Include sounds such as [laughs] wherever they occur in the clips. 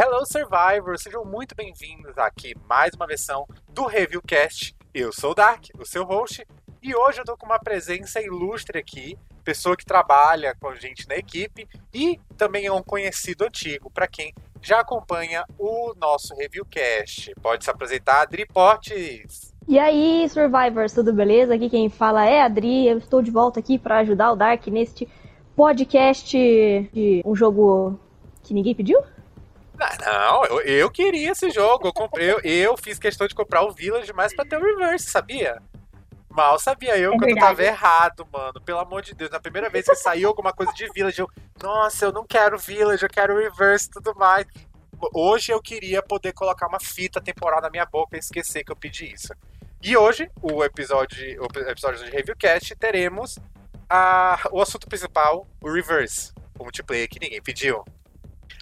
Hello Survivors, sejam muito bem-vindos aqui mais uma versão do Reviewcast. Eu sou o Dark, o seu host, e hoje eu tô com uma presença ilustre aqui, pessoa que trabalha com a gente na equipe e também é um conhecido antigo para quem já acompanha o nosso Reviewcast. Pode se apresentar, Adri Portes. E aí, Survivors, tudo beleza? Aqui quem fala é a Adri, eu estou de volta aqui para ajudar o Dark neste podcast de um jogo que ninguém pediu? Não, eu, eu queria esse jogo. Eu, comprei, eu, eu, fiz questão de comprar o Village mais pra ter o Reverse, sabia? Mal sabia eu é que eu tava errado, mano. Pelo amor de Deus. Na primeira vez que saiu alguma coisa de Village, eu. Nossa, eu não quero Village, eu quero Reverse e tudo mais. Hoje eu queria poder colocar uma fita temporal na minha boca e esquecer que eu pedi isso. E hoje, o episódio, o episódio de Reviewcast, teremos a, o assunto principal, o Reverse. O multiplayer que ninguém pediu.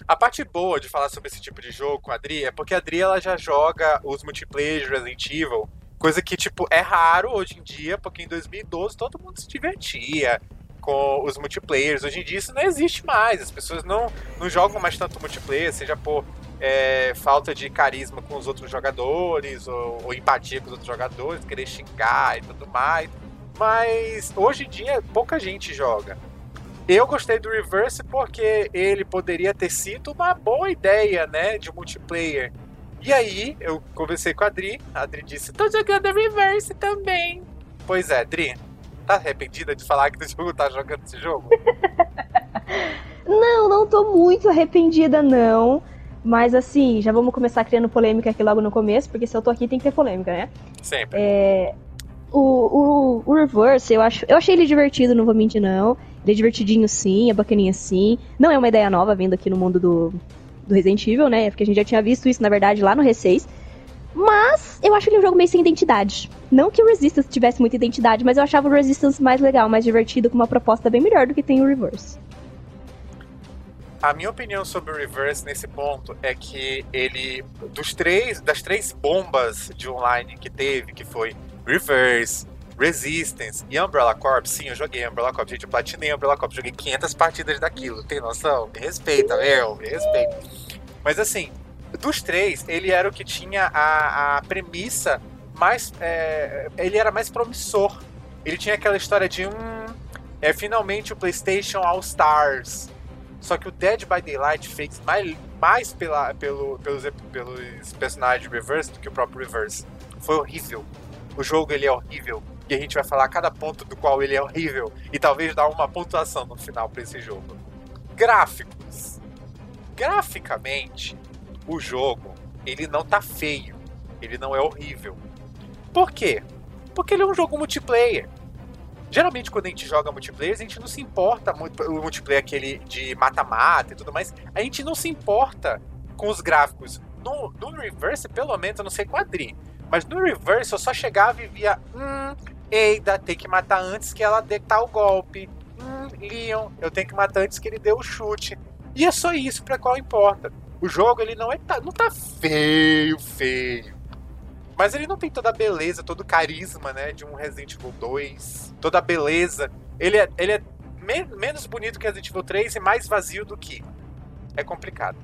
A parte boa de falar sobre esse tipo de jogo com a Adri é porque a Adri ela já joga os multiplayer de Resident Evil, coisa que, tipo, é raro hoje em dia, porque em 2012 todo mundo se divertia com os multiplayers. Hoje em dia isso não existe mais, as pessoas não, não jogam mais tanto multiplayer, seja por é, falta de carisma com os outros jogadores, ou, ou empatia com os outros jogadores, querer xingar e tudo mais. Mas hoje em dia pouca gente joga. Eu gostei do Reverse porque ele poderia ter sido uma boa ideia, né, de multiplayer. E aí, eu conversei com a Adri, a Adri disse, tô jogando Reverse também. Pois é, Adri, tá arrependida de falar que [laughs] tu tá jogando esse jogo? [laughs] não, não tô muito arrependida, não. Mas assim, já vamos começar criando polêmica aqui logo no começo, porque se eu tô aqui tem que ter polêmica, né? Sempre. É, o, o, o Reverse, eu, acho, eu achei ele divertido, não vou mentir, não. Ele é divertidinho sim, é bacaninha sim. Não é uma ideia nova vindo aqui no mundo do, do Resident Evil, né? Porque a gente já tinha visto isso, na verdade, lá no R6. Mas eu acho ele um jogo meio sem identidade. Não que o Resistance tivesse muita identidade, mas eu achava o Resistance mais legal, mais divertido, com uma proposta bem melhor do que tem o Reverse. A minha opinião sobre o Reverse nesse ponto é que ele, dos três, das três bombas de online que teve, que foi Reverse, Resistance e Umbrella Corps, sim, eu joguei Umbrella Corps. Gente, eu platinei Umbrella Corps, joguei 500 partidas daquilo, tem noção? Me respeita, meu, me respeita. Mas assim, dos três, ele era o que tinha a, a premissa mais. É, ele era mais promissor. Ele tinha aquela história de um. É finalmente o PlayStation All Stars. Só que o Dead by Daylight fez mais, mais pela, pelo, pelos, pelos personagens Reverse do que o próprio Reverse. Foi horrível. O jogo ele é horrível. E a gente vai falar cada ponto do qual ele é horrível. E talvez dar uma pontuação no final para esse jogo. Gráficos. Graficamente, o jogo ele não tá feio. Ele não é horrível. Por quê? Porque ele é um jogo multiplayer. Geralmente, quando a gente joga multiplayer, a gente não se importa muito. O multiplayer aquele de mata-mata e tudo mais. A gente não se importa com os gráficos. No, no Reverse, pelo menos, eu não sei quadrir. Mas no reverse eu só chegava e via, hum, Eida, tem que matar antes que ela dê tal golpe. Hum, Leon, eu tenho que matar antes que ele dê o chute. E é só isso para qual importa. O jogo ele não é não tá feio, feio. Mas ele não tem toda a beleza, todo o carisma, né, de um Resident Evil 2, toda a beleza. Ele é, ele é me menos bonito que Resident Evil 3 e mais vazio do que. É complicado.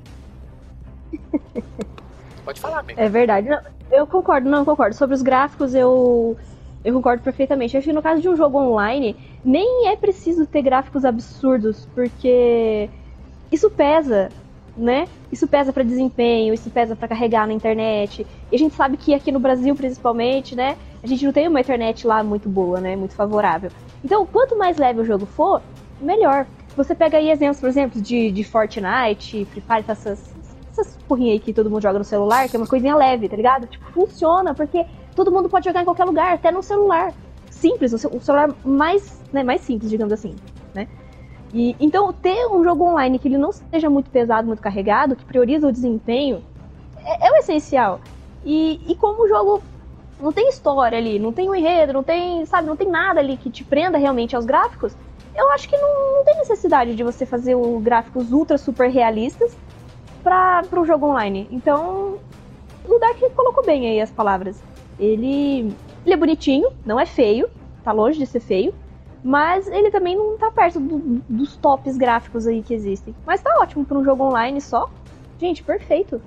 [laughs] Pode falar, amigo. É verdade. Eu concordo, não, eu concordo. Sobre os gráficos, eu, eu concordo perfeitamente. Acho que no caso de um jogo online, nem é preciso ter gráficos absurdos, porque isso pesa, né? Isso pesa para desempenho, isso pesa para carregar na internet. E a gente sabe que aqui no Brasil, principalmente, né? A gente não tem uma internet lá muito boa, né? Muito favorável. Então, quanto mais leve o jogo for, melhor. Você pega aí exemplos, por exemplo, de, de Fortnite, Free Fire, essas, essas porrinhas aí que todo mundo joga no celular, que é uma coisinha leve, tá ligado? Tipo, funciona, porque todo mundo pode jogar em qualquer lugar, até no celular. Simples, o celular mais, né, mais simples, digamos assim, né? E, então, ter um jogo online que ele não seja muito pesado, muito carregado, que prioriza o desempenho, é, é o essencial. E, e como o jogo não tem história ali, não tem um enredo, não tem, sabe, não tem nada ali que te prenda realmente aos gráficos, eu acho que não, não tem necessidade de você fazer o gráficos ultra super realistas para o jogo online. Então, o Dark colocou bem aí as palavras. Ele, ele é bonitinho, não é feio, tá longe de ser feio, mas ele também não tá perto do, dos tops gráficos aí que existem. Mas tá ótimo para um jogo online só, Gente, perfeito.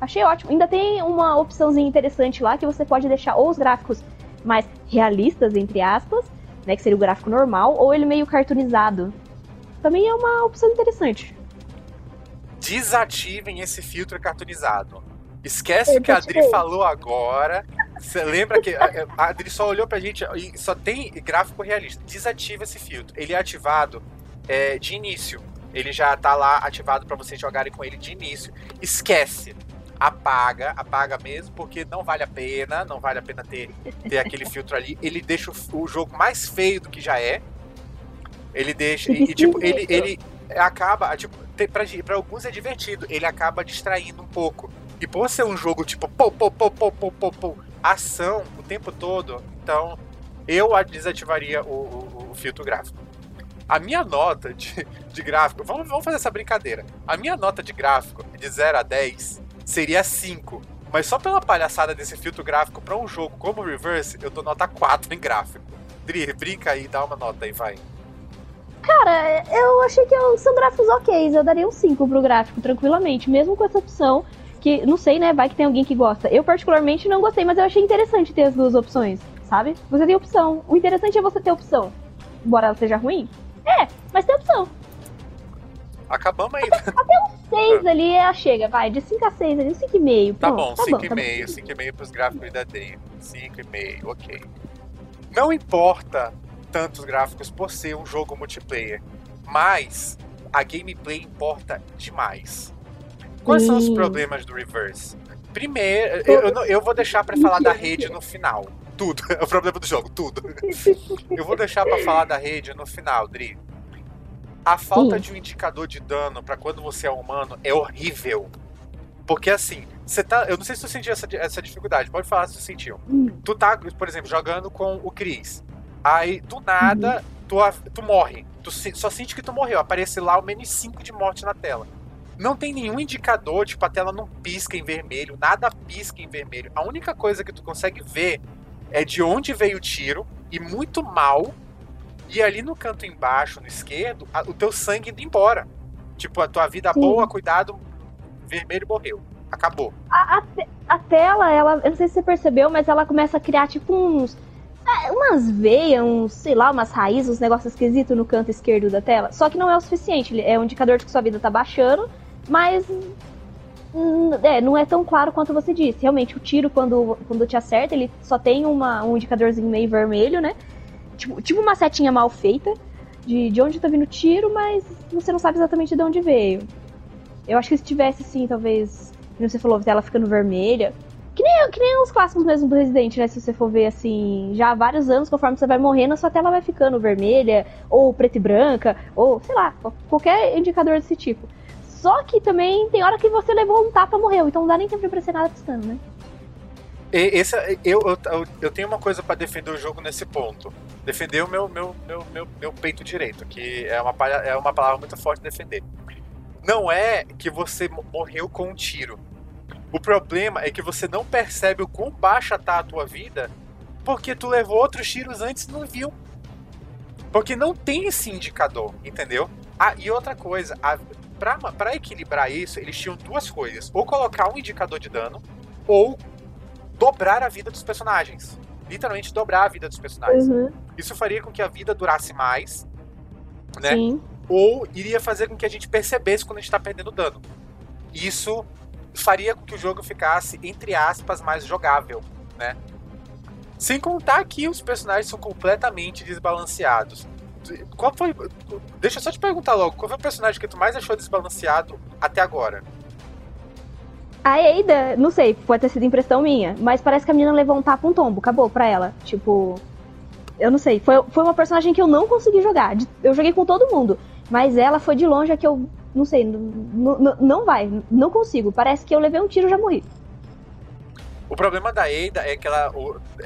Achei ótimo. Ainda tem uma opçãozinha interessante lá que você pode deixar ou os gráficos mais realistas, entre aspas, né? Que seria o gráfico normal, ou ele meio cartoonizado. Também é uma opção interessante. Desativem esse filtro cartoonizado. Esquece o que a Adri falou agora. Você lembra que a Adri só olhou pra gente e só tem gráfico realista. Desativa esse filtro. Ele é ativado é, de início. Ele já tá lá ativado para vocês jogarem com ele de início. Esquece apaga, apaga mesmo, porque não vale a pena, não vale a pena ter, ter aquele [laughs] filtro ali. Ele deixa o, o jogo mais feio do que já é. Ele deixa. E, tipo, ele, ele acaba. Tipo, para alguns é divertido. Ele acaba distraindo um pouco. E por ser um jogo tipo pô, pô, pô, pô, pô, pô, pô, ação o tempo todo, então eu desativaria o, o, o filtro gráfico. A minha nota de, de gráfico, vamos, vamos fazer essa brincadeira. A minha nota de gráfico de 0 a 10 seria 5. Mas só pela palhaçada desse filtro gráfico para um jogo como Reverse, eu dou nota 4 em gráfico. Dri, brinca aí, dá uma nota aí, vai. Cara, eu achei que são gráficos ok. Eu daria um 5 pro gráfico, tranquilamente. Mesmo com essa opção, que não sei, né? Vai que tem alguém que gosta. Eu, particularmente, não gostei, mas eu achei interessante ter as duas opções, sabe? Você tem opção. O interessante é você ter opção. Embora ela seja ruim. É, mas tem opção. Acabamos aí. Até, até um 6 [laughs] ali ela chega, vai, de 5 a 6 ali, 5,5. Tá bom, 5,5, 5,5 pros gráficos da Dream. 5,5, ok. Não importa tantos gráficos por ser um jogo multiplayer, mas a gameplay importa demais. Quais são os problemas do Reverse? Primeiro, eu, eu, eu vou deixar para falar da rede no final. Tudo. [laughs] É o problema do jogo, tudo. Eu vou deixar para falar da rede no final, Dri. A falta Sim. de um indicador de dano para quando você é humano é horrível. Porque assim, você tá. Eu não sei se tu sentiu essa, essa dificuldade, pode falar se tu sentiu. Hum. Tu tá, por exemplo, jogando com o Chris. Aí, do nada, uhum. tu, tu morre. Tu só sente que tu morreu. Aparece lá o menos 5 de morte na tela. Não tem nenhum indicador, tipo, a tela não pisca em vermelho, nada pisca em vermelho. A única coisa que tu consegue ver é de onde veio o tiro e muito mal e ali no canto embaixo, no esquerdo, a, o teu sangue indo embora. Tipo, a tua vida Sim. boa, cuidado, vermelho morreu. Acabou. A, a, a, tela, ela, eu não sei se você percebeu, mas ela começa a criar tipo uns. É, umas veias, uns, sei lá, umas raízes, uns negócios esquisitos no canto esquerdo da tela. Só que não é o suficiente. É um indicador de que sua vida tá baixando, mas hum, é, não é tão claro quanto você disse. Realmente, o tiro, quando, quando te acerta, ele só tem uma, um indicadorzinho meio vermelho, né? Tipo, tipo uma setinha mal feita de, de onde tá vindo o tiro, mas você não sabe exatamente de onde veio. Eu acho que se tivesse, assim, talvez, como você falou, ela ficando vermelha. Que nem, que nem os clássicos mesmo do Resident, né? Se você for ver, assim, já há vários anos, conforme você vai morrendo, a sua tela vai ficando vermelha, ou preta e branca, ou, sei lá, qualquer indicador desse tipo. Só que também tem hora que você levou um tapa e morreu, então não dá nem tempo de aparecer nada piscando, né? Esse, eu, eu, eu tenho uma coisa para defender o jogo nesse ponto. Defender o meu, meu, meu, meu, meu peito direito, que é uma, é uma palavra muito forte defender. Não é que você morreu com um tiro. O problema é que você não percebe o quão baixa tá a tua vida porque tu levou outros tiros antes e não viu. Porque não tem esse indicador, entendeu? Ah, e outra coisa, a, pra, pra equilibrar isso, eles tinham duas coisas. Ou colocar um indicador de dano, ou dobrar a vida dos personagens. Literalmente dobrar a vida dos personagens. Uhum. Isso faria com que a vida durasse mais, né? Sim. Ou iria fazer com que a gente percebesse quando a gente tá perdendo dano. Isso faria com que o jogo ficasse, entre aspas, mais jogável, né? Sem contar que os personagens são completamente desbalanceados. Qual foi. Deixa eu só te perguntar logo, qual foi o personagem que tu mais achou desbalanceado até agora? A Eida, não sei, pode ter sido impressão minha, mas parece que a menina levou um tapa um tombo, acabou pra ela. Tipo. Eu não sei, foi, foi uma personagem que eu não consegui jogar. Eu joguei com todo mundo, mas ela foi de longe a que eu. Não sei, não vai, não consigo. Parece que eu levei um tiro e já morri. O problema da Eida é que ela.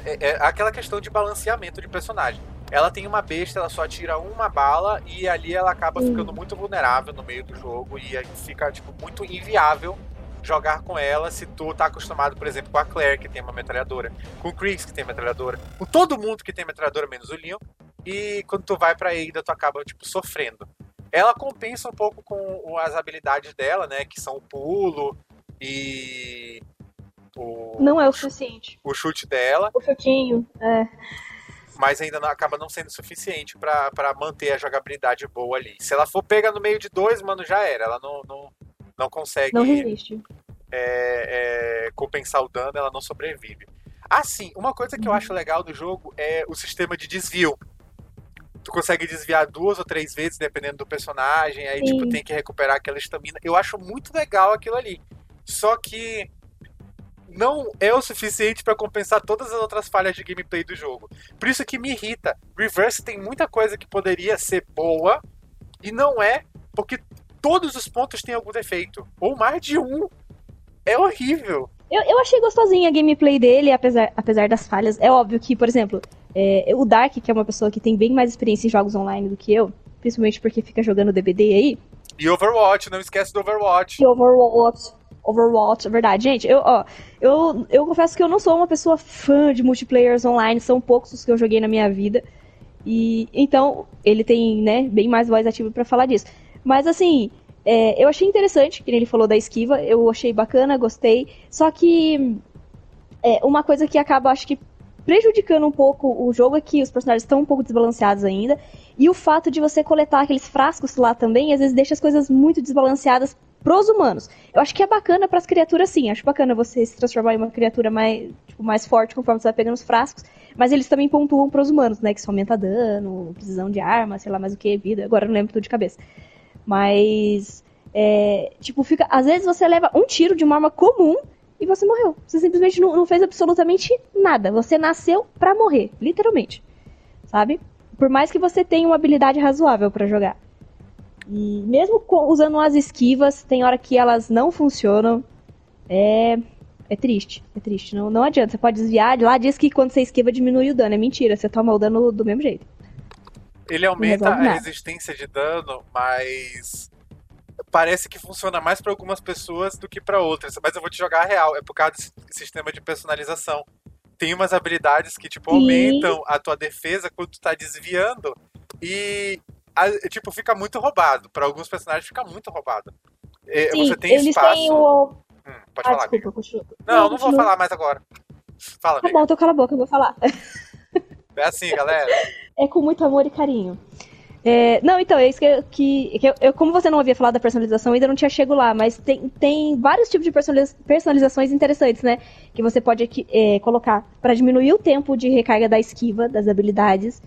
É, é, aquela questão de balanceamento de personagem. Ela tem uma besta, ela só tira uma bala e ali ela acaba ficando muito vulnerável no meio do jogo e fica, tipo, muito inviável jogar com ela se tu tá acostumado, por exemplo, com a Claire, que tem uma metralhadora, com o Chris, que tem metralhadora, com todo mundo que tem metralhadora, menos o Leon. E quando tu vai pra Ada, tu acaba, tipo, sofrendo. Ela compensa um pouco com as habilidades dela, né? Que são o pulo e. O, não é o suficiente. O chute dela. O chutinho, é. Mas ainda não, acaba não sendo suficiente para manter a jogabilidade boa ali. Se ela for pega no meio de dois, mano, já era. Ela não, não, não consegue. Não resiste. É, é, compensar o dano, ela não sobrevive. Assim, uma coisa que eu acho legal do jogo é o sistema de desvio. Tu consegue desviar duas ou três vezes, dependendo do personagem, aí, tipo, Sim. tipo, tem que recuperar aquela estamina. Eu acho muito legal aquilo ali. Só que não é o suficiente para compensar todas as outras falhas de gameplay do jogo. Por isso que me irrita. Reverse tem muita coisa que poderia ser boa e não é, porque todos os pontos têm algum defeito. Ou mais de um. É horrível. Eu, eu achei gostosinha a gameplay dele, apesar, apesar das falhas. É óbvio que, por exemplo, é, o Dark, que é uma pessoa que tem bem mais experiência em jogos online do que eu, principalmente porque fica jogando DBD aí. E Overwatch, não esquece do Overwatch. E Overwatch. Overwatch, é verdade. Gente, eu, ó, eu, eu confesso que eu não sou uma pessoa fã de multiplayers online, são poucos os que eu joguei na minha vida. E então, ele tem, né, bem mais voz ativa para falar disso. Mas assim, é, eu achei interessante, que ele falou da esquiva, eu achei bacana, gostei. Só que é, uma coisa que acaba, acho que, prejudicando um pouco o jogo é que os personagens estão um pouco desbalanceados ainda. E o fato de você coletar aqueles frascos lá também, às vezes deixa as coisas muito desbalanceadas pros humanos. Eu acho que é bacana para as criaturas, sim. Acho bacana você se transformar em uma criatura mais, tipo, mais forte conforme você vai pegando os frascos. Mas eles também pontuam pros humanos, né? Que isso aumenta dano, precisão de arma, sei lá mais o que, vida. Agora não lembro tudo de cabeça. Mas, é, tipo, fica. Às vezes você leva um tiro de uma arma comum e você morreu. Você simplesmente não, não fez absolutamente nada. Você nasceu para morrer, literalmente. Sabe? Por mais que você tenha uma habilidade razoável para jogar. E mesmo usando as esquivas, tem hora que elas não funcionam. É. É triste, é triste. Não, não adianta. Você pode desviar. Lá diz que quando você esquiva diminui o dano. É mentira, você toma o dano do mesmo jeito. Ele aumenta a resistência de dano, mas parece que funciona mais para algumas pessoas do que para outras. Mas eu vou te jogar a real, é por causa desse sistema de personalização. Tem umas habilidades que tipo aumentam a tua defesa quando tu tá desviando e a, tipo fica muito roubado. Para alguns personagens fica muito roubado. Sim, você tem eles espaço. Têm o... Hum, pode ah, falar. Desculpa, não, não, não vou falar mais agora. Fala, Tá bom, tô cala a boca, eu vou falar. É assim, galera. [laughs] é com muito amor e carinho. É, não, então, é isso que, que, que eu, eu, como você não havia falado da personalização, ainda não tinha chego lá, mas tem, tem vários tipos de personalizações interessantes, né? Que você pode é, colocar para diminuir o tempo de recarga da esquiva, das habilidades,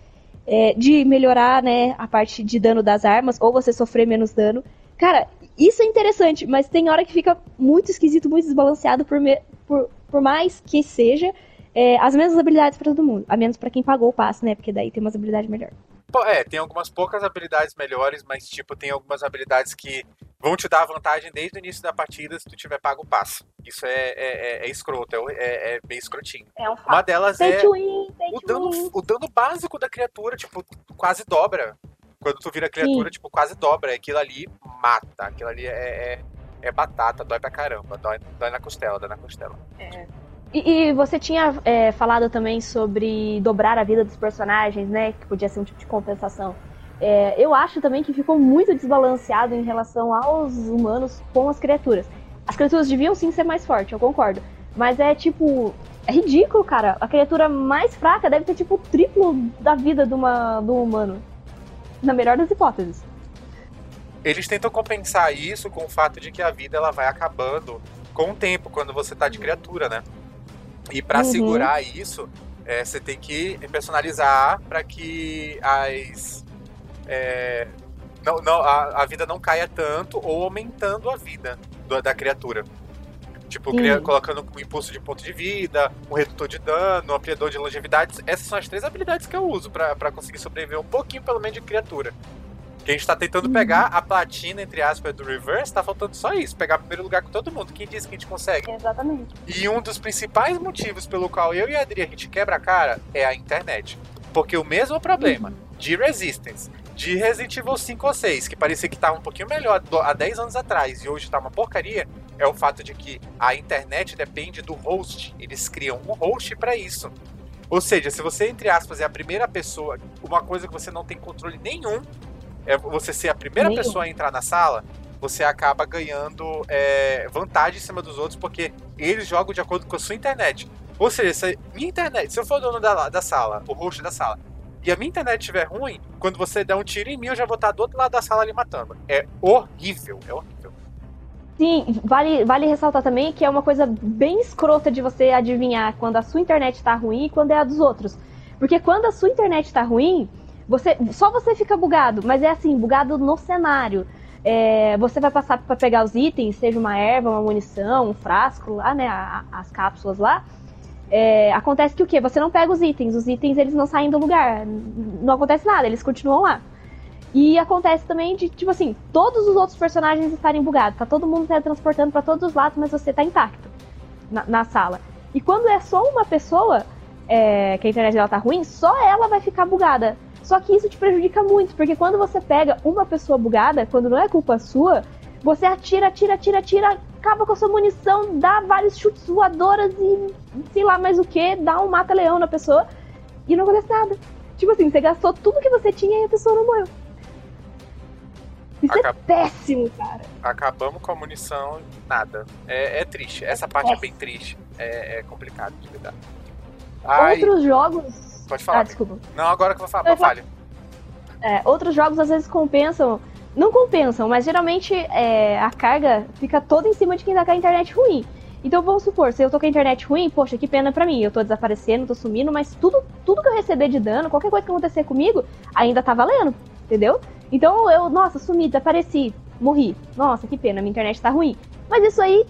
é, de melhorar, né, a parte de dano das armas, ou você sofrer menos dano. Cara, isso é interessante, mas tem hora que fica muito esquisito, muito desbalanceado, por, me, por, por mais que seja é, as mesmas habilidades para todo mundo, a menos para quem pagou o passe, né? Porque daí tem umas habilidades melhores. É, tem algumas poucas habilidades melhores, mas tipo, tem algumas habilidades que vão te dar vantagem desde o início da partida se tu tiver pago o passe. Isso é, é, é, é escroto, é, é, é, bem escrotinho. É um Uma delas é win, o, dano, o dano básico da criatura, tipo, quase dobra. Quando tu vira criatura, Sim. tipo, quase dobra. Aquilo ali mata. Aquilo ali é, é, é batata, dói pra caramba. Dói, dói na costela, dói na costela. É. E, e você tinha é, falado também sobre dobrar a vida dos personagens, né? Que podia ser um tipo de compensação. É, eu acho também que ficou muito desbalanceado em relação aos humanos com as criaturas. As criaturas deviam sim ser mais fortes, eu concordo. Mas é tipo. É ridículo, cara. A criatura mais fraca deve ter tipo o triplo da vida de, uma, do humano. Na melhor das hipóteses. Eles tentam compensar isso com o fato de que a vida ela vai acabando com o tempo, quando você tá de criatura, né? E para uhum. segurar isso, é, você tem que personalizar para que as é, não, não, a, a, vida não caia tanto ou aumentando a vida do, da criatura. Tipo, cria, colocando um impulso de ponto de vida, um redutor de dano, um ampliador de longevidade. Essas são as três habilidades que eu uso para conseguir sobreviver um pouquinho, pelo menos, de criatura. Que a gente tá tentando uhum. pegar a platina, entre aspas, do Reverse, tá faltando só isso, pegar primeiro lugar com todo mundo. Quem disse que a gente consegue? Exatamente. E um dos principais motivos pelo qual eu e a Adri a gente quebra a cara é a internet. Porque o mesmo problema uhum. de Resistance, de Resident Evil 5 ou 6, que parecia que tava um pouquinho melhor há 10 anos atrás e hoje tá uma porcaria, é o fato de que a internet depende do host. Eles criam um host para isso. Ou seja, se você, entre aspas, é a primeira pessoa, uma coisa que você não tem controle nenhum, é você ser a primeira pessoa a entrar na sala, você acaba ganhando é, vantagem em cima dos outros, porque eles jogam de acordo com a sua internet. Ou seja, se a minha internet, se eu for o dono da, da sala, o host da sala, e a minha internet estiver ruim, quando você der um tiro em mim, eu já vou estar do outro lado da sala ali matando. É horrível, é horrível. Sim, vale, vale ressaltar também que é uma coisa bem escrota de você adivinhar quando a sua internet tá ruim e quando é a dos outros. Porque quando a sua internet tá ruim, você só você fica bugado, mas é assim, bugado no cenário. É, você vai passar para pegar os itens, seja uma erva, uma munição, um frasco lá, né, a- as cápsulas lá. É, acontece que o quê? Você não pega os itens, os itens eles não saem do lugar, não acontece nada, eles continuam lá. E acontece também de, tipo assim, todos os outros personagens estarem bugados, tá todo mundo teletransportando para todos os lados, mas você tá intacto na, na sala. E quando é só uma pessoa, é, que a internet dela tá ruim, só ela vai ficar bugada. Só que isso te prejudica muito, porque quando você pega uma pessoa bugada, quando não é culpa sua, você atira, atira, atira, atira, acaba com a sua munição, dá vários chutes voadoras e sei lá mais o que, dá um mata-leão na pessoa e não acontece nada. Tipo assim, você gastou tudo que você tinha e a pessoa não morreu. Isso Acab- é péssimo, cara. Acabamos com a munição, nada. É, é triste. Essa parte é bem triste. É, é complicado de lidar. Ai, Outros jogos. Pode falar. Ah, desculpa. Não, agora que eu vou falar. Eu Fale. É, outros jogos às vezes compensam. Não compensam, mas geralmente é, a carga fica toda em cima de quem tá com a internet ruim. Então vamos supor, se eu tô com a internet ruim, poxa, que pena pra mim. Eu tô desaparecendo, tô sumindo, mas tudo, tudo que eu receber de dano, qualquer coisa que acontecer comigo, ainda tá valendo, entendeu? Então eu, nossa, sumi, desapareci, morri. Nossa, que pena, minha internet tá ruim. Mas isso aí,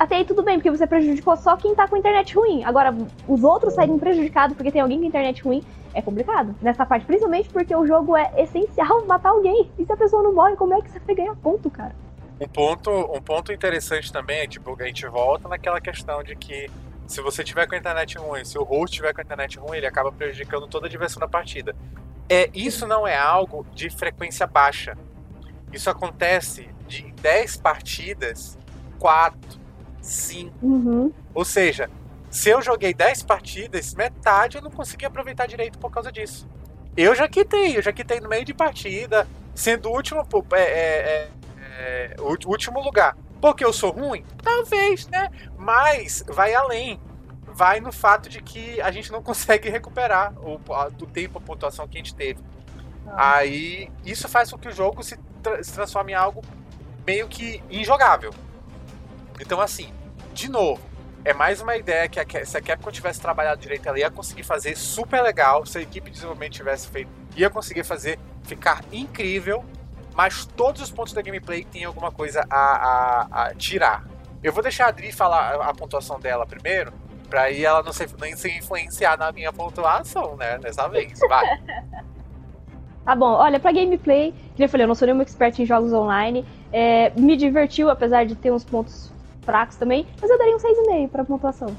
até aí tudo bem, porque você prejudicou só quem tá com internet ruim. Agora, os outros saírem prejudicados porque tem alguém com internet ruim, é complicado. Nessa parte, principalmente porque o jogo é essencial [laughs] matar alguém. E se a pessoa não morre, como é que você vai ganhar ponto, cara? Um ponto, um ponto interessante também é, tipo, a gente volta naquela questão de que se você tiver com a internet ruim, se o host tiver com a internet ruim, ele acaba prejudicando toda a diversão da partida. É, isso não é algo de frequência baixa. Isso acontece de 10 partidas, 4, 5. Uhum. Ou seja, se eu joguei 10 partidas, metade eu não consegui aproveitar direito por causa disso. Eu já quitei, eu já quitei no meio de partida, sendo o último, é, é, é, é, último lugar. Porque eu sou ruim? Talvez, né? Mas vai além. Vai no fato de que a gente não [laughs] consegue recuperar o, a- do tempo, a pontuação que a gente teve. Aí isso faz com que o jogo se, tra- se transforme em algo meio que injogável. Então, assim, de novo, é mais uma ideia que a, se a Capcom tivesse trabalhado direito, ela ia conseguir fazer super legal. Se a equipe de desenvolvimento tivesse feito, ia conseguir fazer ficar incrível. Mas todos os pontos da gameplay têm alguma coisa a, a- a tirar. Eu vou deixar a Adri falar a, pontuação dela primeiro, pra aí ela não se, nem se influenciar na minha pontuação, né? Dessa vez. Vai. [laughs] Tá bom, olha, pra gameplay, que eu falei, eu não sou nenhuma expert em jogos online. é, me divertiu, apesar de ter uns pontos fracos também, mas eu daria um 6,5 pra pontuação.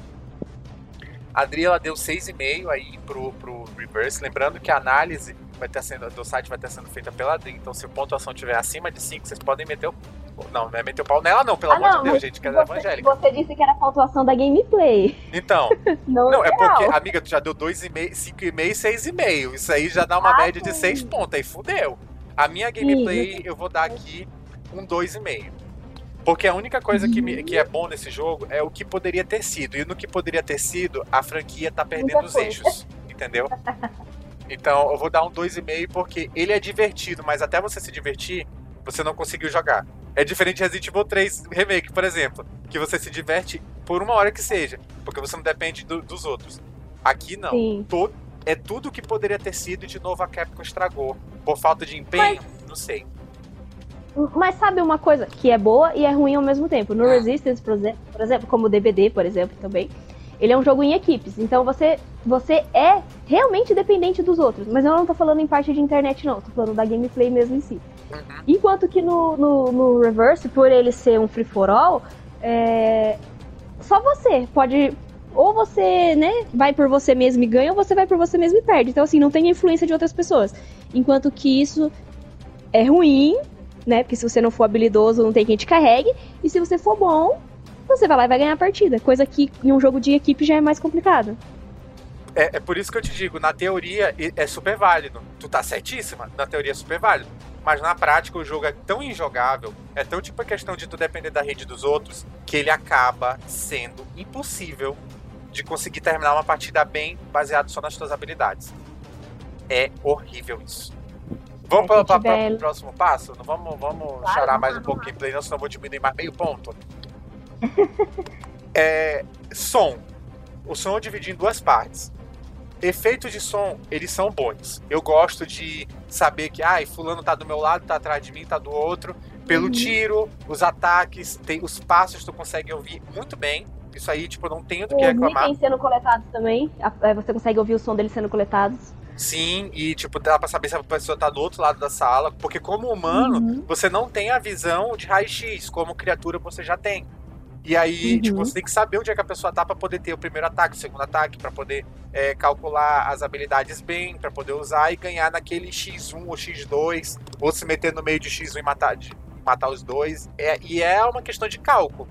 A Adri ela deu 6,5 aí pro, pro Reverse. Lembrando que a análise vai estar sendo, do site vai estar sendo feita pela Adri. Então, se a pontuação tiver acima de 5, vocês podem meter o. Não, não é meter o pau nela, não, pelo Ah, amor não, de Deus, gente, que ela é evangélica. você disse que era a pontuação da gameplay. Então, [laughs] Não, não, é porque, amiga, tu já deu 2,5, 5,5 e 6,5. Isso aí já dá uma Ah, média de sim. 6 pontos. Aí fudeu. A minha gameplay eu vou dar aqui um 2,5. Porque a única coisa que, me- que é bom nesse jogo é o que poderia ter sido. E no que poderia ter sido, a franquia tá perdendo os eixos. Entendeu? Então eu vou dar um 2,5 porque ele é divertido, mas até você se divertir, você não conseguiu jogar. É diferente de Resident Evil 3 Remake, por exemplo, que você se diverte por uma hora que seja, porque você não depende do- dos outros. Aqui não. Sim. To- é tudo o que poderia ter sido e de novo a Capcom estragou. Por falta de empenho? Não sei. Mas sabe uma coisa que é boa e é ruim ao mesmo tempo? No Ah. Resistance, por exemplo, como o DBD, por exemplo, também, ele é um jogo em equipes. Então você, você é realmente dependente dos outros. Mas eu não tô falando em parte de internet, não. Tô falando da gameplay mesmo em si. Enquanto que no, no, no Reverse, por ele ser um free for all, é... só você pode. Ou você, né, vai por você mesmo e ganha, ou você vai por você mesmo e perde. Então, assim, não tem influência de outras pessoas. Enquanto que isso é ruim, né? Porque se você não for habilidoso, não tem quem te carregue. E se você for bom, você vai lá e vai ganhar a partida. Coisa que em um jogo de equipe já é mais complicado. É, é por isso que eu te digo, na teoria é super válido. Tu tá certíssima, na teoria é super válido. mas na prática o jogo é tão injogável, é tão tipo a questão de tu depender da rede dos outros, que ele acaba sendo impossível de conseguir terminar uma partida bem baseado só nas tuas habilidades. É horrível isso. Vamos para o próximo passo? Não vamos, vamos Claro, chorar mais um pouco de gameplay, não, senão eu vou diminuir mais meio ponto. [laughs] é, som. O som eu dividi em duas partes. Efeitos de som, eles são bons. Eu gosto de saber que, ai, fulano tá do meu lado, tá atrás de mim, tá do outro. Pelo Uhum. tiro, os ataques, tem, os passos tu consegue ouvir muito bem. Isso aí, tipo, não tenho do que Os reclamar. itens sendo coletados também. é, Você consegue ouvir o som deles sendo coletados. Sim, e tipo, dá pra saber se a pessoa tá do outro lado da sala. Porque como humano, Uhum. você não tem a visão de raio-x, como criatura você já tem. E aí, Uhum. tipo, você tem que saber onde é que a pessoa tá pra poder ter o primeiro ataque, o segundo ataque, pra poder é, calcular as habilidades bem, pra poder usar e ganhar naquele X1 ou X2, ou se meter no meio de X1 e matar, de- matar os dois. É, e é uma questão de cálculo.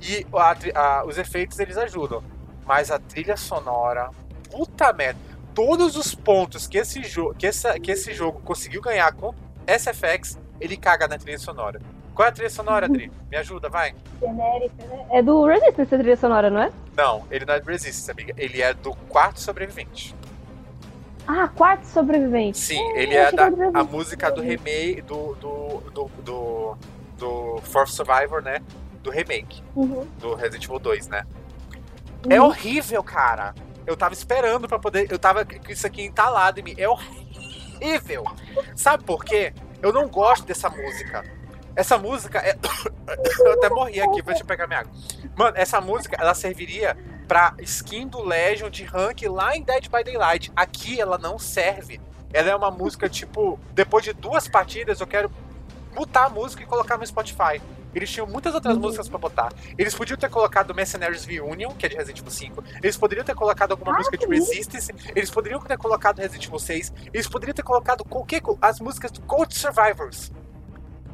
E a a- os efeitos eles ajudam. Mas a trilha sonora, puta merda. Todos os pontos que esse, jo que essa, que esse jogo conseguiu ganhar com SFX, ele caga na trilha sonora. Qual é a trilha sonora, Adri? Me ajuda, vai. Genérica, né? É do Resistance essa trilha sonora, não é? Não, ele não é do Resistance, amiga. Ele é do quarto sobrevivente. Ah, quarto sobrevivente. Sim, Ah, ele é da, a música do remake do, do, do, do, do Fourth Survivor, né? Do remake, Uhum. do Resident Evil 2, né? É Uhum. horrível, cara. Eu tava esperando pra poder. Eu tava com isso aqui entalado em mim. É horrível. Sabe por quê? Eu não gosto dessa música. Essa música é. [coughs] Eu até morri aqui, deixa eu pegar minha água. Mano, essa música, ela serviria pra skin do Legion de rank lá em Dead by Daylight. Aqui ela não serve. Ela é uma música tipo. Depois de duas partidas, eu quero mutar a música e colocar no Spotify. Eles tinham muitas outras Uhum. músicas pra botar. Eles podiam ter colocado Mercenaries Reunion, que é de Resident Evil 5. Eles poderiam ter colocado alguma Ah, música de. Resistance. Eles poderiam ter colocado Resident Evil 6. Eles poderiam ter colocado qualquer as músicas do Cold Survivors.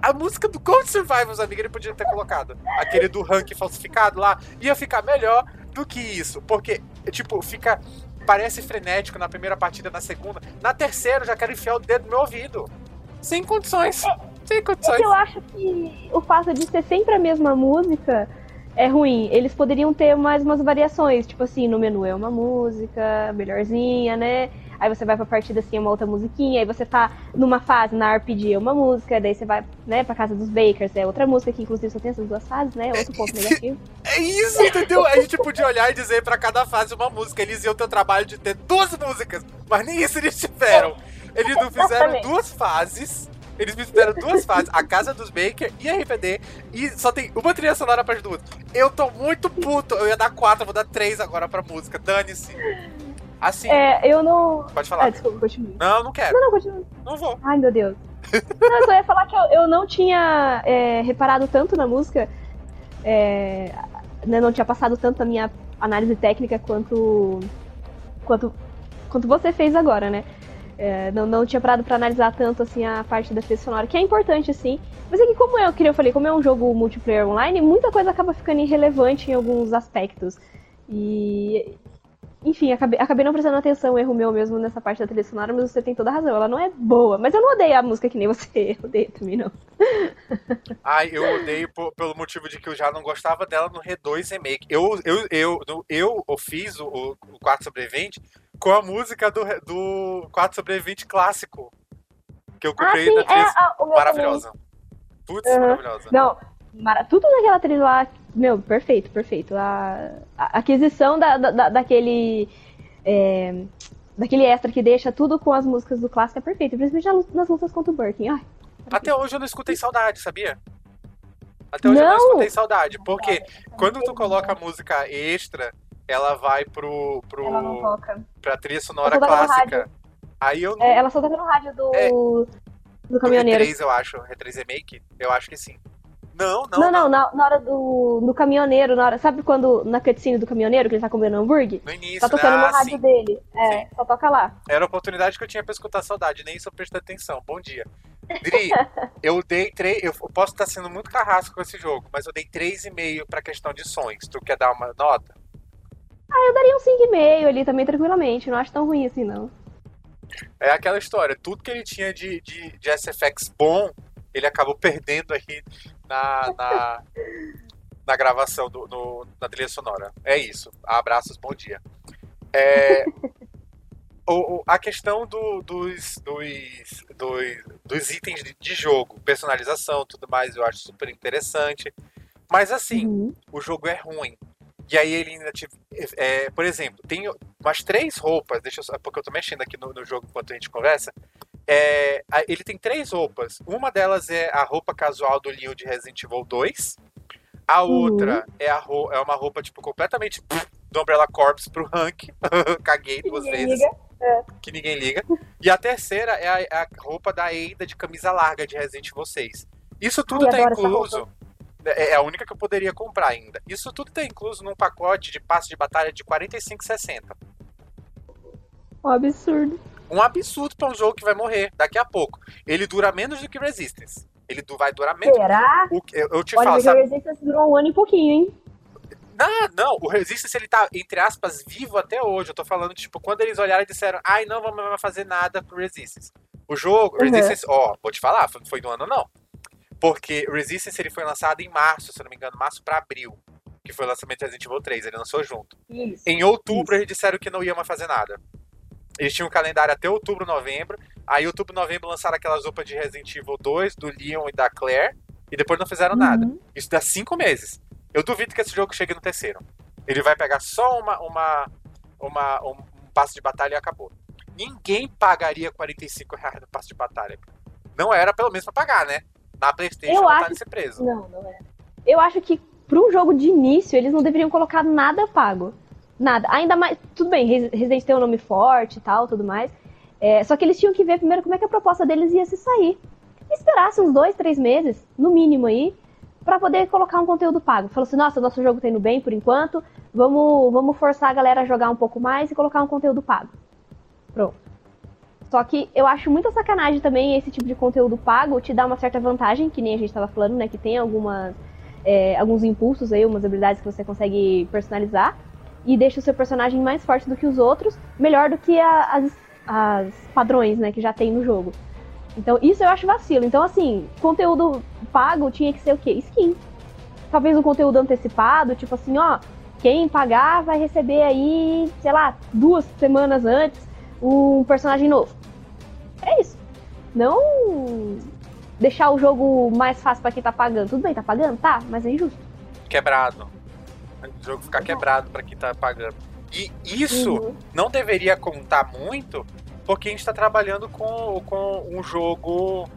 A música do Cold Survivors, amiga, ele podia ter colocado. Aquele do rank falsificado lá. Ia ficar melhor do que isso. Porque, tipo, fica. Parece frenético na primeira partida, na segunda. Na terceira, eu já quero enfiar o dedo no meu ouvido. Sem condições. Sem É condições. que eu acho que o fato de ser sempre a mesma música é ruim. Eles poderiam ter mais umas variações, tipo assim, no menu é uma música melhorzinha, né? Aí você vai pra partida assim, é uma outra musiquinha, aí você tá numa fase na RPG é uma música, daí você vai, né, pra casa dos Bakers, é outra música, que inclusive só tem essas duas fases, né? Outro ponto negativo. [laughs] É isso, entendeu? A gente podia olhar e dizer pra cada fase uma música. Eles iam ter o trabalho de ter duas músicas, mas nem isso eles tiveram. Eles não fizeram duas fases. Eles fizeram duas fases, a casa dos Baker e a RPD, e só tem uma trilha sonora para as duas. Eu tô muito puto, eu ia dar quatro, eu vou dar três agora pra música, dane-se. Assim, É, eu não. pode falar. desculpa, continue. Não, não quero, Não, não, continue. não vou. Ai, meu Deus. Não, eu só ia falar que eu, eu não tinha é, reparado tanto na música, é, né, não tinha passado tanto a minha análise técnica quanto, quanto, quanto você fez agora, né? É, não, não tinha parado pra analisar tanto assim a parte da trilha sonora, que é importante, sim. Mas é que como eu, que eu falei, como é um jogo multiplayer online, muita coisa acaba ficando irrelevante em alguns aspectos. E enfim, acabei, acabei não prestando atenção, erro meu mesmo nessa parte da trilha sonora, mas você tem toda a razão. Ela não é boa, mas eu não odeio a música que nem você. [laughs] Eu odeio também, não. Ai, eu odeio po- pelo motivo de que eu já não gostava dela no Re2 Remake. Eu, eu, eu, eu, eu fiz o, o Quarto Sobrevivente com a música do, do Quarto Sobrevivente clássico. Que eu Ah, comprei sim, na é trilha a, o meu maravilhosa. Putz, Aham. maravilhosa. Não, mara- tudo naquela trilha lá, meu, perfeito, perfeito. A, a aquisição da, da- da- daquele. é, daquele extra que deixa tudo com as músicas do clássico é perfeito. Principalmente nas lutas- contra o Birkin. Ai, Até hoje eu não escutei saudade, sabia? Até hoje eu não Não? escutei saudade. Porque quando tu coloca a música extra, ela vai pro, pro, ela não toca. pra trilha sonora clássica. Aí eu não. É, ela só toca no rádio do, É. do do caminhoneiro. Re3, eu acho. Re3 Remake? Eu acho que sim. Não, não, Não, não, na, na hora do, do caminhoneiro, na hora. Sabe quando na cutscene do caminhoneiro que ele tá comendo hambúrguer? No início, Tá tocando né? no Ah, rádio sim. dele. É, só toca lá. Era a oportunidade que eu tinha pra escutar saudade, nem isso eu prestei atenção. Bom dia. Dri, [laughs] eu dei três. Eu posso estar sendo muito carrasco com esse jogo, mas eu dei 3,5 pra questão de sons. Tu quer dar uma nota? Eu daria um 5,5 ali também, tranquilamente. Não acho tão ruim assim, não. É aquela história, tudo que ele tinha de, de, de SFX bom, ele acabou perdendo aí na, na, [laughs] na gravação, do, no, na trilha sonora. É isso. Abraços, bom dia. É, [laughs] o, o, a questão do, dos, dos, dos, dos, itens de, de, jogo, personalização tudo mais, eu acho super interessante. Mas assim, uhum. o jogo é ruim. E aí ele ainda tive. É, por exemplo, tem umas três roupas, deixa eu, porque eu tô mexendo aqui no, no jogo enquanto a gente conversa. É, ele tem três roupas. Uma delas é a roupa casual do Leon de Resident Evil 2. A uhum. outra uhum. é, a, é uma roupa, tipo, completamente do Umbrella Corps pro Hank. [laughs] Caguei duas vezes. É. Que ninguém liga. E a terceira é a, é a, roupa da Eida de camisa larga de Resident Evil 6. Isso tudo Ai, tá incluso. É, é a única que eu poderia comprar ainda. Isso tudo tá incluso num pacote de passe de batalha de 45,60. Um absurdo. Um absurdo pra um jogo que vai morrer daqui a pouco. Ele dura menos do que Resistance. Ele vai durar menos. Será? O, eu, eu te Olha, falo, sabe? O Resistance durou um ano e pouquinho, hein? Não, não, o Resistance ele tá, entre aspas, vivo até hoje. Eu tô falando, tipo, quando eles olharam e disseram, ai, não vamos fazer nada pro Resistance. O jogo, uhum. Resistance, ó, vou te falar, foi do ano, não. Porque Resistance ele foi lançado em março, se não me engano, março para abril. Que foi o lançamento do Resident Evil 3, ele lançou junto. Isso, em outubro isso. eles disseram que não ia mais fazer nada. Eles tinham um calendário até outubro, novembro. Aí, outubro, novembro, lançaram aquelas roupas de Resident Evil 2, do Leon e da Claire. E depois não fizeram uhum. nada. Isso dá cinco meses. Eu duvido que esse jogo chegue no terceiro. Ele vai pegar só uma, uma, uma, um, um passo de batalha e acabou. Ninguém pagaria 45 reais no passo de batalha. Não era pelo menos pra pagar, né? Na Playstation eu não acho... tá ser preso. Não, não é. Eu acho que para um jogo de início, eles não deveriam colocar nada pago. Nada. Ainda mais. Tudo bem, Resident tem um nome forte e tal, tudo mais. É, só que eles tinham que ver primeiro como é que a proposta deles ia se sair. Esperasse uns dois, três meses, no mínimo aí, para poder colocar um conteúdo pago. Falou assim, nossa, nosso jogo tá indo bem por enquanto, vamos, vamos forçar a galera a jogar um pouco mais e colocar um conteúdo pago. Pronto. Só que eu acho muita sacanagem também esse tipo de conteúdo pago te dá uma certa vantagem, que nem a gente estava falando, né? Que tem algumas, é, alguns impulsos aí, umas habilidades que você consegue personalizar e deixa o seu personagem mais forte do que os outros, melhor do que a, as, as padrões, né, que já tem no jogo. Então, isso eu acho vacilo. Então, assim, conteúdo pago tinha que ser o quê? Skin. Talvez um conteúdo antecipado, tipo assim, ó, quem pagar vai receber aí, sei lá, duas semanas antes um personagem novo. É isso. Não deixar o jogo mais fácil para quem tá pagando. Tudo bem, tá pagando? Tá, mas é injusto. Quebrado. O jogo ficar quebrado para quem tá pagando. E isso uhum. não deveria contar muito porque a gente está trabalhando com, com um jogo.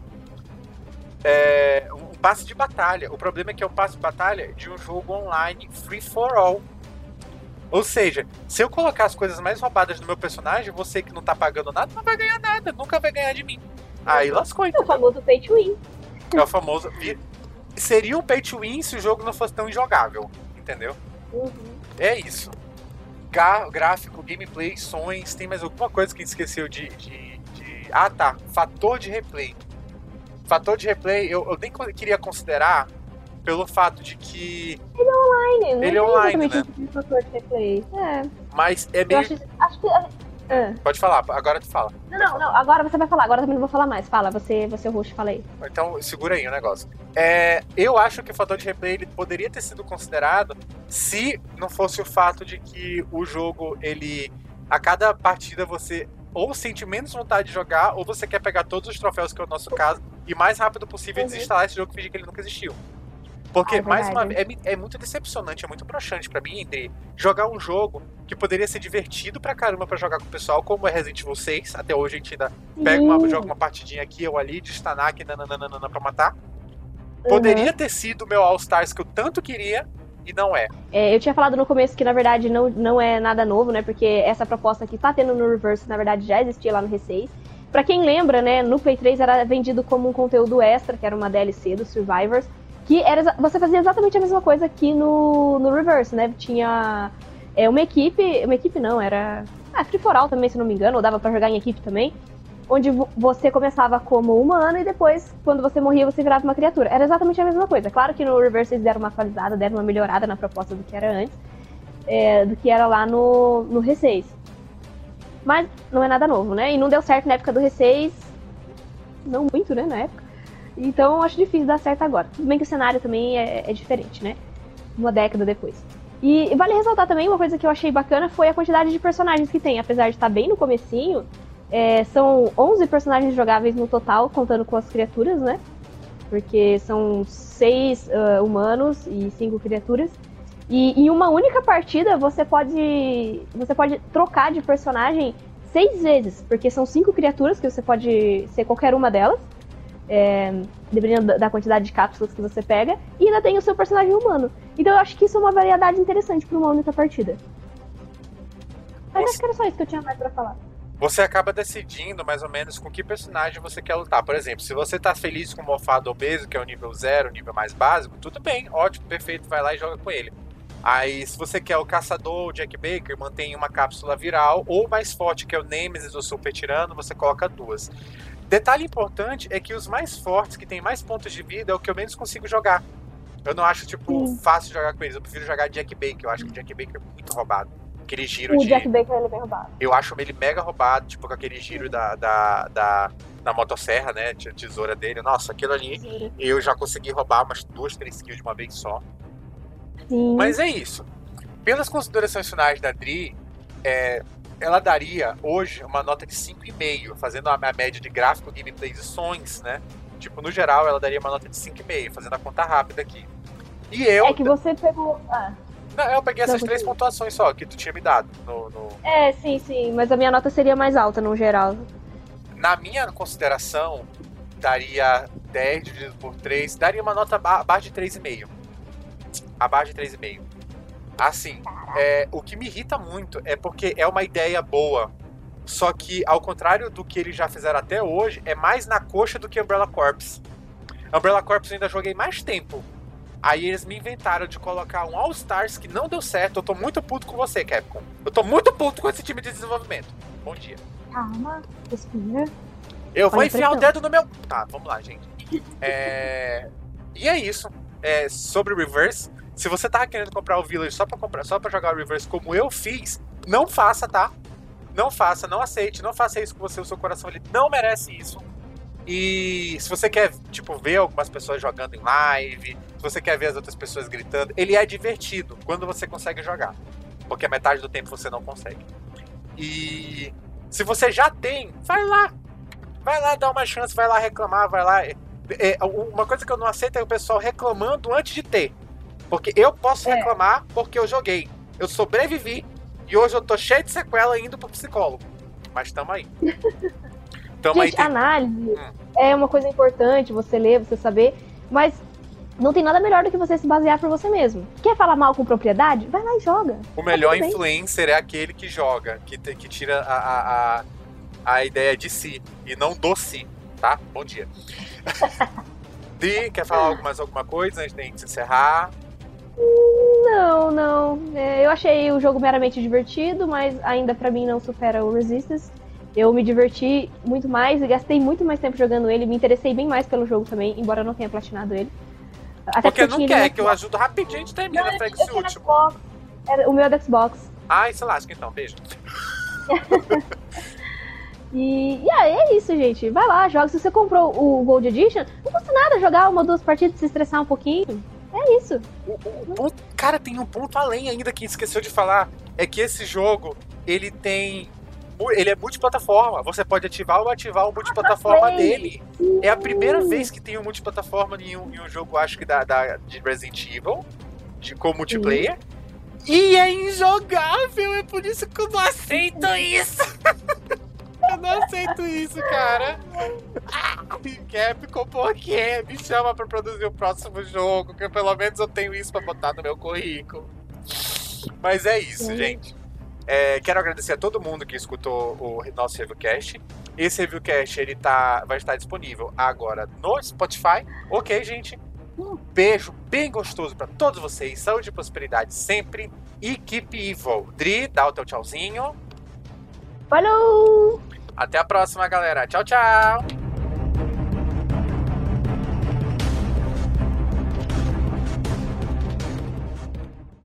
É, um passe de batalha. O problema é que é um passe de batalha de um jogo online free for all. Ou seja, se eu colocar as coisas mais roubadas no meu personagem, você que não tá pagando nada não vai ganhar nada, nunca vai ganhar de mim. Aí lascou. É o famoso pay to win. É o famoso. Seria um pay to win se o jogo não fosse tão injogável, entendeu? Uhum. É isso gráfico, gameplay, sons, tem mais alguma coisa que a gente esqueceu de, de, de, Ah, tá. Fator de replay. Fator de replay, eu, eu nem queria considerar pelo fato de que. Ele é online, né? Ele é online, né? É. Mas é meio. Acho, acho que é. Pode falar, agora tu fala. Não, não, não, agora você vai falar, agora também não vou falar mais. Fala, você, você é o host, fala aí. Então, segura aí o negócio. É, eu acho que o fator de replay ele poderia ter sido considerado se não fosse o fato de que o jogo, ele. A cada partida você ou sente menos vontade de jogar, ou você quer pegar todos os troféus, que é o nosso caso, e mais rápido possível uhum. desinstalar esse jogo e fingir que ele nunca existiu. Porque, é mais uma vez, é, é, muito decepcionante, é muito broxante para mim, entre jogar um jogo que poderia ser divertido pra caramba para jogar com o pessoal, como é Resident Evil 6. Até hoje a gente ainda pega uma, joga uma partidinha aqui ou ali de Stanak nananana pra matar. Poderia uhum. ter sido o meu All Stars que eu tanto queria e não é. é. Eu tinha falado no começo que na verdade não, não é nada novo, né? Porque essa proposta que tá tendo no Reverse, na verdade, já existia lá no R6. Pra quem lembra, né, no Play 3 era vendido como um conteúdo extra, que era uma DLC do Survivors que era você fazia exatamente a mesma coisa aqui no, no Reverse, né? Tinha é, uma equipe, uma equipe não, era ah, Free for All também, se não me engano, ou dava para jogar em equipe também, onde você começava como humano e depois, quando você morria, você virava uma criatura. Era exatamente a mesma coisa. Claro que no Reverse eles deram uma atualizada, deram uma melhorada na proposta do que era antes, é, do que era lá no, no R6. Mas não é nada novo, né? E não deu certo na época do R6. Não muito, né, na época. Então acho difícil dar certo agora. Tudo bem que o cenário também é, é diferente, né? Uma década depois. E vale ressaltar também uma coisa que eu achei bacana foi a quantidade de personagens que tem. Apesar de estar bem no comecinho, é, são 11 personagens jogáveis no total, contando com as criaturas, né? Porque são seis uh, humanos e cinco criaturas. E em uma única partida você pode você pode trocar de personagem seis vezes, porque são cinco criaturas que você pode ser qualquer uma delas, é, dependendo da quantidade de cápsulas que você pega, e ainda tem o seu personagem humano. Então eu acho que isso é uma variedade interessante para uma única partida. Mas Você- acho que era só isso que eu tinha mais pra falar. Você acaba decidindo mais ou menos com que personagem você quer lutar. Por exemplo, se você tá feliz com o Morfado Obeso, que é o nível zero, o nível mais básico, tudo bem, ótimo, perfeito, vai lá e joga com ele. Aí, se você quer o Caçador, o Jack Baker, mantém uma cápsula viral, ou mais forte, que é o Nemesis ou Super Tirano, você coloca duas. Detalhe importante é que os mais fortes, que tem mais pontos de vida, é o que eu menos consigo jogar. Eu não acho, tipo, Sim. fácil jogar com eles. Eu prefiro jogar Jack Baker. Eu acho que o Jack Baker é muito roubado. Aquele giro O de. Jack Baker ele é bem roubado. Eu acho ele mega roubado, tipo, com aquele giro da, da, da, da motosserra, né? A tesoura dele. Nossa, aquilo ali eu já consegui roubar umas duas, três kills de uma vez só. Sim. Mas é isso. Pelas considerações finais da Dri, é, ela daria hoje uma nota de 5,5, fazendo a, média de gráfico, gameplay e sons, né? Tipo, no geral, ela daria uma nota de 5,5, fazendo a conta rápida aqui. E eu. É que você pegou. Ah, Não, eu peguei essas Não, três pontuações só que tu tinha me dado no- no, é, sim, sim. Mas a minha nota seria mais alta no geral. Na minha consideração, daria 10 dividido por 3, daria uma nota aba- abaixo de 3,5. Abaixo de 3,5. Assim, é, o que me irrita muito é porque é uma ideia boa. Só que, ao contrário do que eles já fizeram até hoje, é mais na coxa do que Umbrella Corps. Umbrella Corps eu ainda joguei mais tempo. Aí eles me inventaram de colocar um All Stars que não deu certo. Eu tô muito puto com você, Capcom. Eu tô muito puto com esse time de desenvolvimento. Bom dia. Calma, respira. Eu vou Olha enfiar o dedo no meu. Tá, vamos lá, gente. É, [laughs] E é isso. É, sobre o Reverse. Se você tava querendo comprar o Village só pra, comprar, só pra jogar o Reverse como eu fiz, não faça, tá? Não faça, não aceite, não faça isso com você, o seu coração ele não merece isso. E se você quer, tipo, ver algumas pessoas jogando em live, se você quer ver as outras pessoas gritando, ele é divertido quando você consegue jogar. Porque a metade do tempo você não consegue. E se você já tem, vai lá. Vai lá dar uma chance, vai lá reclamar, vai lá. É, é, uma coisa que eu não aceito é o pessoal reclamando antes de ter. Porque eu posso É. reclamar porque eu joguei. Eu sobrevivi e hoje eu tô cheio de sequela indo pro psicólogo. Mas tamo aí. [laughs] Tamo aí. Gente, tem- análise Hum. é uma coisa importante, você ler, você saber, mas não tem nada melhor do que você se basear por você mesmo. Quer falar mal com propriedade? Vai lá e joga. O melhor bem. influencer é aquele que joga, que, te- que tira a, a, a, ideia de si e não do si, tá? Bom dia. [laughs] Di, quer falar mais alguma coisa antes de a gente encerrar? Não, não. É, eu achei o jogo meramente divertido, mas ainda pra mim não supera o Resistance. Eu me diverti muito mais e gastei muito mais tempo jogando ele. Me interessei bem mais pelo jogo também, embora eu não tenha platinado ele. Até Porque não quer, que eu ajudo rapidinho, a gente termina Não, eu esse último. Era o meu é do Xbox. Ai, se lasca então, beijo. [laughs] E, e aí é isso, gente. Vai lá, joga. Se você comprou o Gold Edition, não custa nada jogar uma, duas partidas, se estressar um pouquinho. É isso. O, o- ponto- cara, tem um ponto além ainda que esqueceu de falar. É que esse jogo, ele tem. Ele é multiplataforma. Você pode ativar ou ativar o multiplataforma Play. dele. É a primeira vez que tem um multiplataforma em um, em um jogo, acho que da, da- de Resident Evil, de, com multiplayer. E é injogável, é por isso que eu não aceito isso. [laughs] eu não aceito isso, cara. Capcom, por quê? Me chama pra produzir o próximo jogo, que pelo menos eu tenho isso pra botar no meu currículo. Mas é isso, Sim. gente. É, quero agradecer a todo mundo que escutou o nosso reviewcast. Esse reviewcast ele tá, vai estar disponível agora no Spotify. Ok, gente? Um beijo bem gostoso pra todos vocês. Saúde e prosperidade sempre. E keep evil. Dri, dá o teu tchauzinho. Falou! Até a próxima, galera. Tchau, tchau.